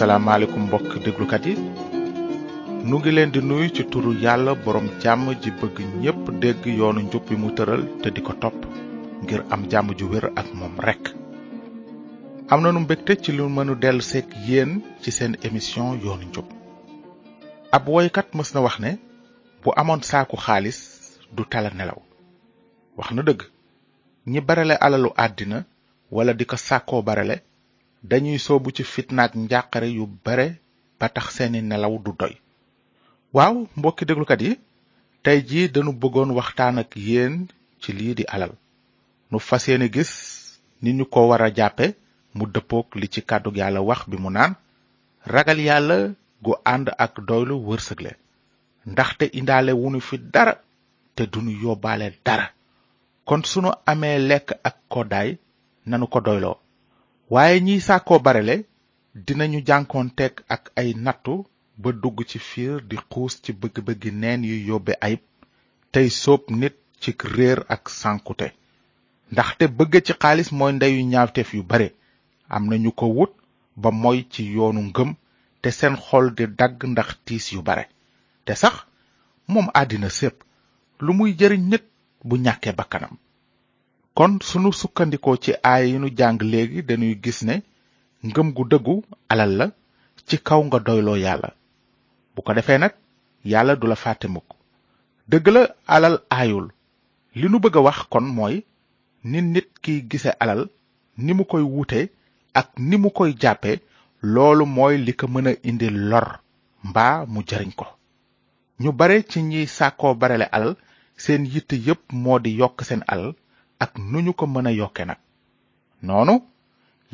salaamaaleykum mbokk déglukat yi nu ngi leen di nuyu ci turu yàlla borom jàmm ji bëgg ñépp dégg yoonu njub bi mu tëral te di ko topp ngir am jàmm ju wér ak moom rekk am nanu mbégte ci lu mënu dellu seeg yéen ci seen émission yoonu njub ab woykat mës na wax ne bu amoon saaku xaalis du tala nelaw wax na dëgg ñi barale alalu àddina wala di ko sàkkoo barale dañuy soobu ci fitnaak njàqare yu bare ba tax seeni nelaw du doy waaw mbokki déglukat yi tey jii dañu bëggoon waxtaan ak yéen ci lii di alal nu fas yéene gis ni ñu ko war a jàppe mu dëppook li ci kàddu yàlla wax bi mu naan ragal yàlla gu ànd ak doylu wërsëg leen ndaxte indaale wunu fi dara te duñu yóbbaale dara kon sunu amee lekk ak koddaay nanu ko doyloo waaye ñiy sàkkoo barele dinañu jànkoonteeg ak ay nattu ba dugg ci fiir di xuus ci bëgg-bëggi neen yu yóbbe ayib tey soob nit ci réer ak sànkute ndaxte bëgg ci xaalis mooy ndeyu ñaawteef yu bare am na ñu ko wut ba moy ci yoonu ngëm te seen xol di dagg ndax tiis yu bare te sax moom àddina sépp lu muy jëriñ nit bu ñàkkee bakkanam kon sunu sukkandikoo ci aay yi nu jàng léegi dañuy gis ne ngëm gu dëggu alal la ci kaw nga doyloo yàlla bu ko defee nag yàlla du la fàtte mukk dëgg la alal aayul li nu bëgg a wax kon mooy ni nit kiy gise alal ni mu koy wuute ak ni mu koy jàppe loolu mooy li ko mën a indi lor mbaa mu jariñ ko ñu bare ci ñiy sàkkoo barele alal seen yitte yépp moo di yokk seen alal ak nu ñu ko mën a yokke nag noonu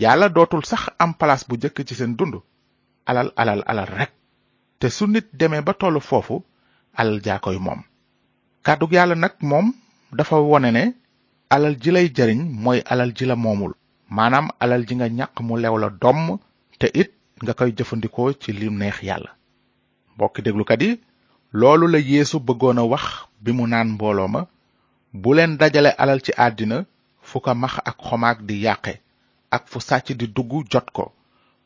yàlla dootul sax am palaas bu jëkk ci seen dund alal alal alal rek te su nit demee ba tollu foofu alal jaa koy moom kàddug yàlla nag moom dafa wone ne alal ji lay jariñ mooy alal ji la moomul maanaam alal ji nga ñàq mu lew la domm te it nga koy jëfandikoo ci li neex yàlla mbokki déglukat yi loolu la yéesu bëggoon a wax bi mu naan mbooloo ma bu leen dajale alal ci àddina fu ko max ak xomaag di yàqe ak fu sàcc di dugg jot ko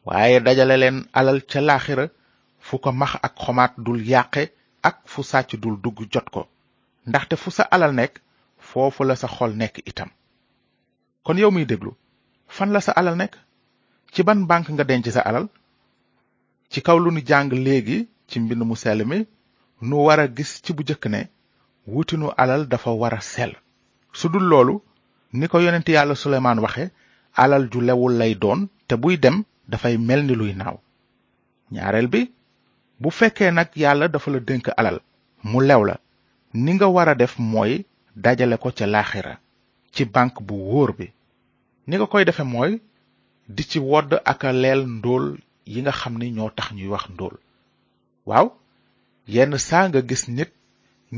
waaye dajale leen alal ca laaxira fu ko max ak xomaat dul yàqe ak fu sàcc dul dugg jot ko ndaxte fu sa alal nekk foofu la sa xol nekk itam kon yow miy déglu fan la sa alal nekk ci ban banque nga denc sa alal ci kaw lu nu jàng léegi ci mbind mu sell mi nu war a gis ci bu jëkk ne wutinu alal dafa war a sell su dul loolu ni ko yonent yàlla suleymaan waxe alal ju lewul lay doon te buy dem dafay mel ni luy naaw ñaareel bi bu fekkee nag yàlla dafa la dénk alal mu lew la ni nga war a def mooy dajale ko ca laaxira ci banque bu wóor bi ni nga koy defe mooy di ci wodd ak a leel ndóol yi nga xam ni ñoo tax ñuy wax ndóol waaw yenn saa nga gis nit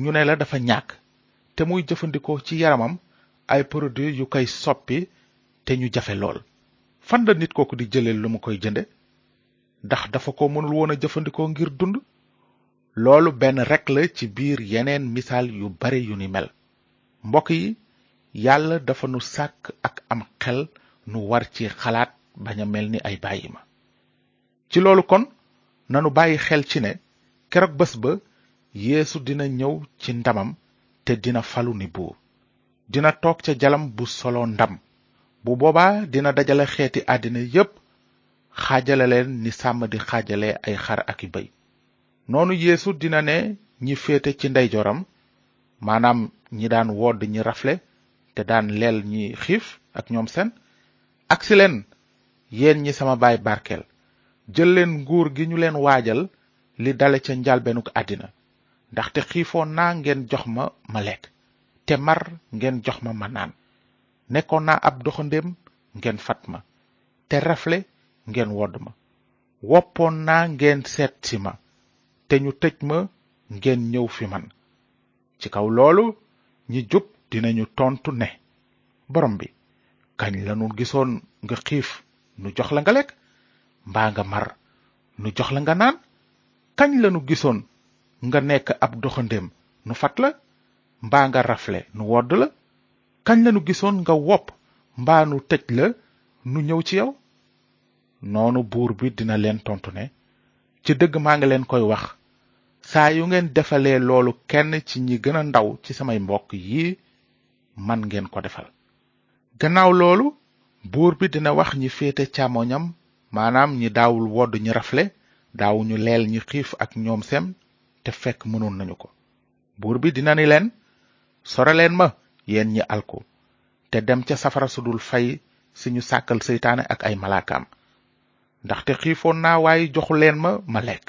ñu ne la dafa ñàkk te muy jëfandikoo ci yaramam ay produit yu koy soppi te ñu jafe lool fan la nit kooku di jëlee lu mu koy jënde ndax dafa ko mënul woon a jëfandikoo ngir dund loolu benn rekk la ci biir yeneen misaal yu bare yu ni mel mbokk yi yàlla dafa nu sàkk ak am xel nu war ci xalaat bañ a mel ni ay bàyyi ma ci loolu kon nanu bàyyi xel ci ne keroog bés ba yéesu dina ñëw ci ndamam te dina falu ni buur dina toog ca jalam bu solo ndam bu boobaa dina dajale xeeti àddina yépp xaajale leen ni sàmm di xaajale ay xar ak i bëy noonu yéesu dina ne ñi féete ci ndeyjooram maanaam ñi daan wodd ñi rafle te daan leel ñi xiif ak ñoom seen agsi leen yéen ñi sama baay barkeel jël leen nguur gi ñu leen waajal li dale ca njalbeenug àddina ndaxte xiifoon naa ngeen jox ma ma lekk te mar ngeen jox ma ma naan nekkoon naa ab doxandéem ngeen fat ma te rafle ngeen wodd ma woppoon naa ngeen seet si ma te ñu tëj ma ngeen ñëw fi man ci kaw loolu ñi jub dinañu tontu ne borom bi kañ lanu gisoon nga xiif nu jox la nga lekk mbaa nga mar nu jox la nga naan kañ lanu gisoon nga nekk ab doxandéem nu fat la mbaa nga rafle nu wodd la kañ lanu gisoon nga wopp mbaa nu tëj la nu ñëw ci yow noonu buur bi dina leen tontu ne ci dëgg maa ngi leen koy wax saa yu ngeen defalee loolu kenn ci ñi gën a ndaw ci samay mbokk yi man ngeen ko defal gannaaw loolu buur bi dina wax ñi féete càmmoñam maanaam ñi daawul wodd ñi rafle daawuñu leel ñi xiif ak ñoom sem te fekk mënoon nañu ko buur bi dina ni leen soreleen ma yéen ñi alku te dem ca safara su dul fay si ñu sàkkal seytaane ak ay malaakaam ndaxte xiifoon naa waaye joxu leen ma ma lekk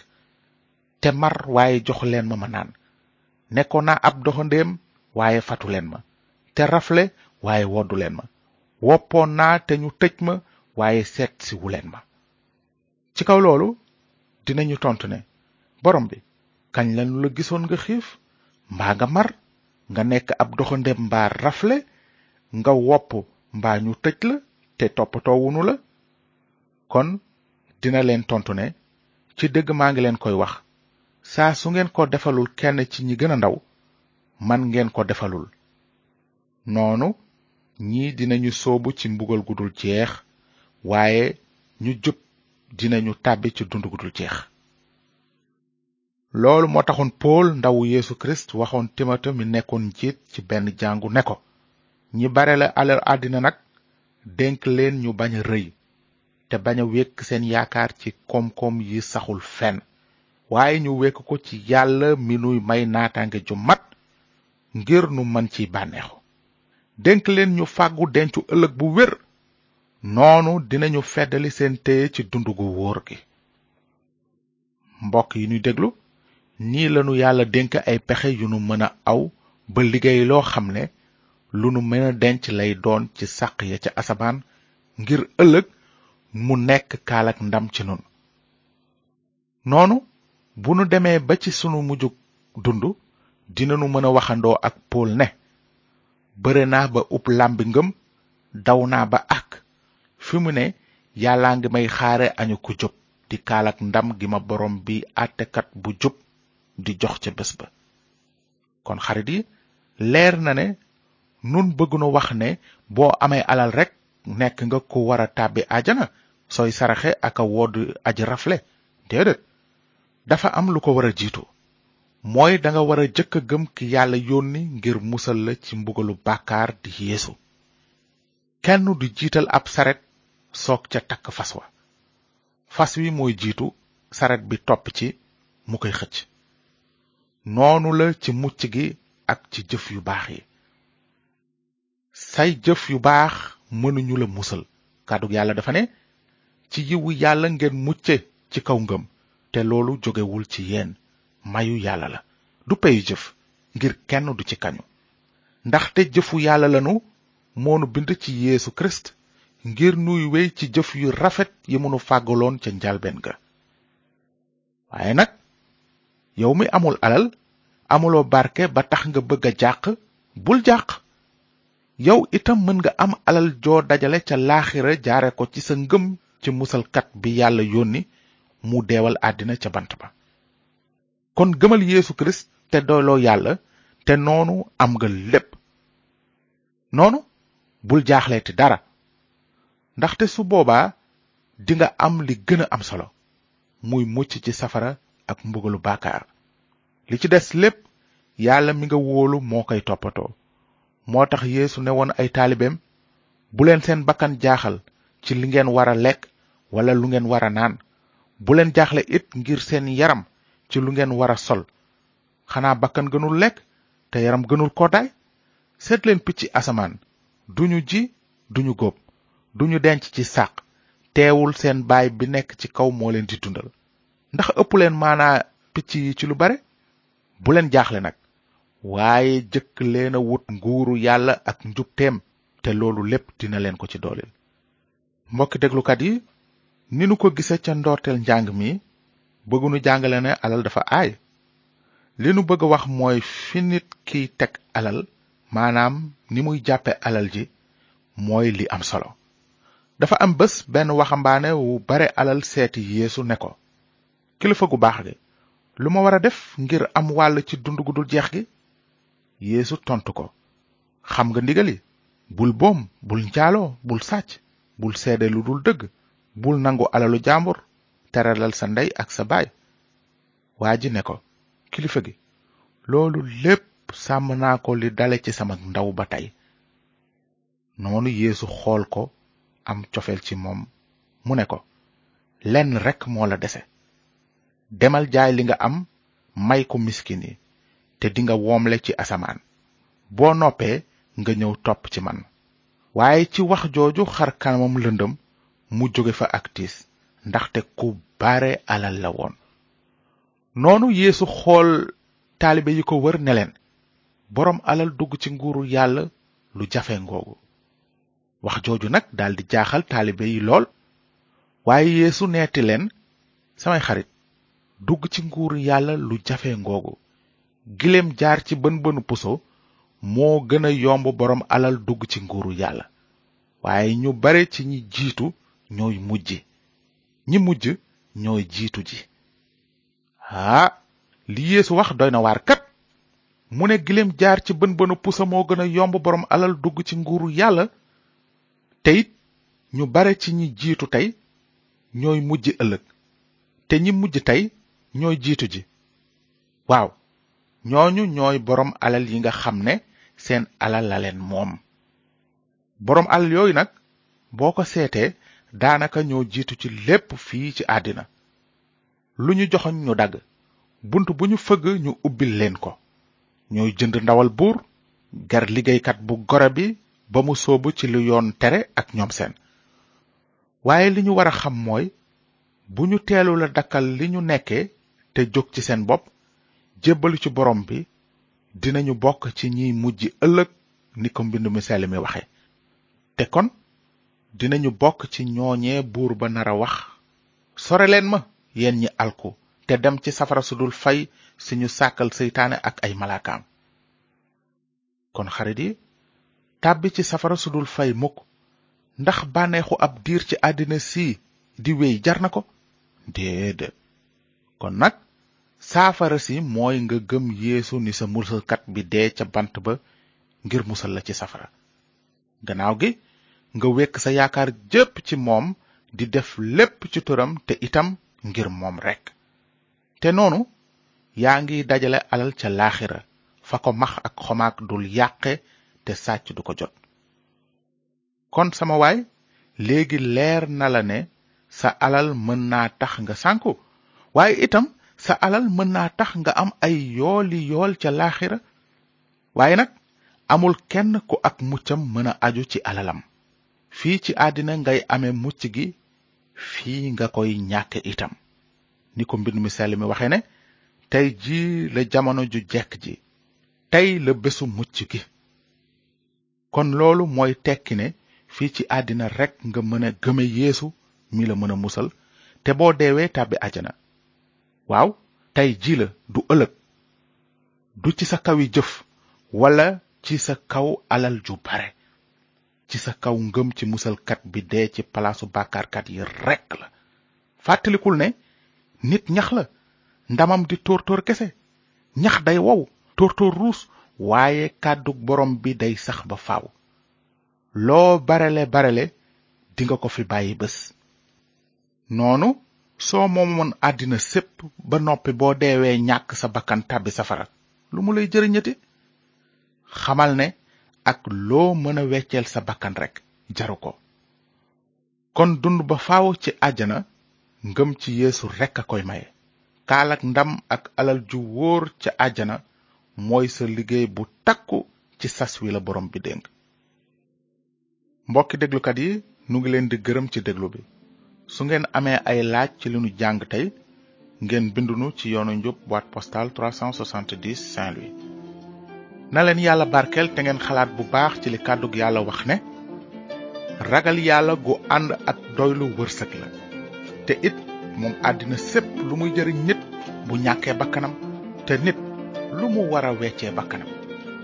te mar waaye joxu leen ma ma naan nekkoon naa ab doxandéem waaye fatu leen ma te rafle waaye woddu leen ma woppoon naa te ñu tëj ma waaye seet si wu leen ma ci kaw loolu dinañu tontu ne borom bi kañ lañu la gisoon nga xiif mbaa nga mar nga nekk ab doxandem mbaa rafle nga wopp mbaa ñu tëj la te toppatoo wunu la kon dina leen tontu ne ci dëgg maa ngi leen koy wax saa su ngeen ko defalul kenn ci ñi gën a ndaw man ngeen ko defalul noonu ñii dinañu soobu ci mbugal gu dul jeex waaye ñu jub dinañu tàbbi ci dund gu dul jeex loolu moo taxoon Pool ndawu Yeesu Kirist waxoon Timote mi nekkoon njiit ci benn jàngu ne ko ñi bare la alal àddina nag dénk leen ñu bañ a rëy te bañ a wékk seen yaakaar ci koom-koom yi saxul fenn waaye ñu wékk ko ci yàlla mi nuy may naataange ju mat ngir nu mën ci bànneexu dénk leen ñu fàggu dencu ëllëg bu wér noonu dinañu feddali seen téye ci dund gu wóor gi mbokk yi ñuy déglu nii lanu yàlla dénk ay pexe yu nu mën a aw ba liggéey loo xam ne lu nu mën a denc lay doon ci sàq ya ca asamaan ngir ëllëg mu nekk kaalak ndam ci nun noonu bu nu demee ba ci sunu mujjug dund dinanu mën a waxandoo ak Pool ne bëre naa ba ub làmbi ngëm daw naa ba àkk fi mu ne yàllaa ngi may xaare añu ku jub di kaalak ndam gi ma boroom bi àttekat bu jub di jox ca bés ba kon xarit yi leer na ne nun bëgg nu wax ne boo amee alal rekk nekk nga ko war a tàbbi ajana sooy saraxe ak a wodd aji rafle déedéet dafa am lu ko war a jiitu mooy danga war a jëkk a gëm ki yàlla yónni ngir musal la ci mbugalu bàkkaar di yeesu kenn du jiital ab saret soog ca takk fas wa fas wi mooy jiitu saret bi topp ci mu koy xëcc noonu la ci mucc gi ak ci jëf yu baax yi say jëf yu baax mënuñu la musal kàddug yàlla dafa ne ci yiwu yàlla ngeen mucce ci kaw ngëm te loolu jógewul ci yéen mayu yàlla la du peyu jëf ngir kenn du ci kañu ndaxte jëfu yàlla lanu moo nu bind ci Yeesu Kirist ngir nuy wéy ci jëf yu rafet yi mu nu fàggaloon ca njalbeen ga waaye nag yow mi amul alal amuloo barke ba tax nga bëgg a jàq bul jàq yow itam mën nga am alal joo dajale ca laaxira jaare ko ci sa ngëm ci musalkat bi yàlla yónni mu deewal àddina ca bant ba kon gëmal Yeesu Kirist te doyloo Yàlla te noonu am nga lépp noonu bul jaaxleeti dara ndaxte su boobaa dinga am li gën a am solo muy mucc ci safara ak mbugalu bàkkaar li ci des lépp yàlla mi nga wóolu moo koy toppatoo moo tax yéesu ne woon ay taalibeem bu leen seen bakkan jaaxal ci li ngeen war a lekk wala lu ngeen war a naan bu leen jaaxle it ngir seen yaram ci lu ngeen war a sol xanaa bakkan gënul lekk te yaram gënul koddaay seet leen picc asamaan duñu ji duñu góob duñu denc ci sàq teewul seen baay bi nekk ci kaw moo leen di dundal ndax ëpp leen maanaa picc yi ci lu bare bu leen jaaxle nag waaye jëkk leen a wut nguuru yàlla ak njubteem te loolu lépp dina leen ko ci dooleel mbokki déglukat yi ni nu ko gise ca ndoorteel njàng mi bëggunu jàngale ne alal dafa aay li nu bëgg wax mooy fi nit kiy teg alal maanaam ni muy jàppe alal ji mooy li am solo dafa am bés benn waxambaane wu bare alal seeti yéesu ne ko kilifa gu baax gi lu ma war a def ngir am wàll ci dund gu dul jeex gi yéesu tontu ko xam nga ndigal yi bul boom bul njaaloo bul sàcc bul seede lu dul dëgg bul nangu alalu jàmbur teralal sa ndey ak sa baay waa ji ne ko kilifa gi loolu lépp sàmm naa ko li dale ci sama ndaw ba tey noonu yéesu xool ko am cofeel ci moom mu ne ko lenn rekk moo la dese demal jaay li nga am may ko miskin yi te dinga woomle ci asamaan boo noppee nga ñëw topp ci man waaye ci wax jooju xar kanamam lëndëm mu jóge fa ak tiis ndaxte ku bare alal la woon noonu yeesu xool taalibe yi ko wër ne leen boroom alal dugg ci nguuru yàlla lu jafe ngoogu wax jooju nag daldi jaaxal taalibe yi lool waaye yeesu neeti leen samay xarit dugg ci nguuru yàlla lu jafe ngoogu giléem jaar ci bën bënu puso moo gën a yomb boroom alal dugg ci nguuru yàlla waaye ñu bare ci ñi jiitu ñooy mujj ñi mujj ñooy jiitu ji ah li yeesu wax doy na waar kat mu ne gileem jaar ci bën bënu pusa moo gën a yomb boroom alal dugg ci nguuru yàlla te ñu bare ci ñi jiitu tey ñooy mujj ëllëg te ñi mujj tey ñooy jiitu ji waaw ñooñu ñooy boroom alal yi nga xam ne seen alal la leen moom boroom alal yooyu nag boo ko seetee daanaka ñoo jiitu ci lépp fii ci àddina lu ñu joxoñ ñu dagg bunt bu ñu fëgg ñu ubbil leen ko ñooy jënd ndawal buur ger liggéeykat bu goro bi ba mu soobu ci lu yoon tere ak ñoom seen waaye li ñu war a xam mooy bu ñu teelu la dakkal li ñu nekke te jóg ci seen bopp jébbalu ci borom bi dinañu bokk ci ñiy mujj ëllëg ni ko mbind mi sell mi waxe te kon dinañu bokk ci ñooñee buur ba nar a wax sore leen ma yéen ñi alku te dem ci safara su dul fay si ñu sàkkal seytaane ak ay malaakaam kon xarit yi tàbbi ci safara su dul fay mukk ndax bànneexu ab diir ci àddina si di wéy jar na ko déedéet kon nag saafara si mooy nga gëm yéesu ni sa musalkat bi dee ca bant ba ngir musal la ci safara gannaaw gi nga wekk sa yaakaar jépp ci moom di def lépp ci turam te itam ngir moom rekk te noonu yaa ngi dajale alal ca laaxira fa ko max ak xomaak dul yàqe te sàcc du ko jot kon sama waay léegi leer na la ne sa alal mën naa tax nga sànku waaye itam sa alal mën naa tax nga am ay yooli yool ca laaxira waaye nag amul kenn ku ak muccam mën a aju ci alalam fii ci àddina ngay ame mucc gi fii nga koy ñàkke itam ni ko mbind mi sell mi waxe ne tey jii la jamono ju jekk ji tey la bésu mucc gi kon loolu mooy tekki ne fii ci àddina rekk nga mën a gëme yéesu mi la mën a musal te boo deewee tàbbi àjjana waaw tey ji la du ëllëg du ci sa kaw yi jëf walla ci sa kaw alal ju bare ci sa kaw ngëm ci musalkat bi dee ci palaasu bàkkaarkat yi rekk la fàttalikul ne nit ñax la ndamam di tóortóor kese ñax day wow tóortóor ruus waaye kàddu borom bi day sax ba faaw loo barele barele dinga ko fi bàyyi bés noonu soo moomoon àddina sépp ba noppi boo deewee ñàkk sa bakkan tàbbi safara lu mu lay jëriñati xamal ne ak loo mën a wecceel sa bakkan rekk jaru ko kon dund ba faaw ci àjjana ngëm ci yéesu rekk a koy maye kaalak ndam ak alal ju wóor ca àjjana mooy sa liggéey bu takku ci sas wi la borom bi dénk mbokki déglukat yi nu ngi leen di gërëm ci déglu bi su ngeen amee ay laaj ci li nu jàng tey ngeen bindunu ci yoonu njub boîte postale 370 Saint-Louis na leen yàlla barkeel te ngeen xalaat bu baax ci li kàddug yàlla wax ne ragal yàlla gu ànd ak doylu wërsëg la te it moom àddina sépp lu muy jëriñ nit bu ñàkkee bakkanam te nit lu mu war a weccee bakkanam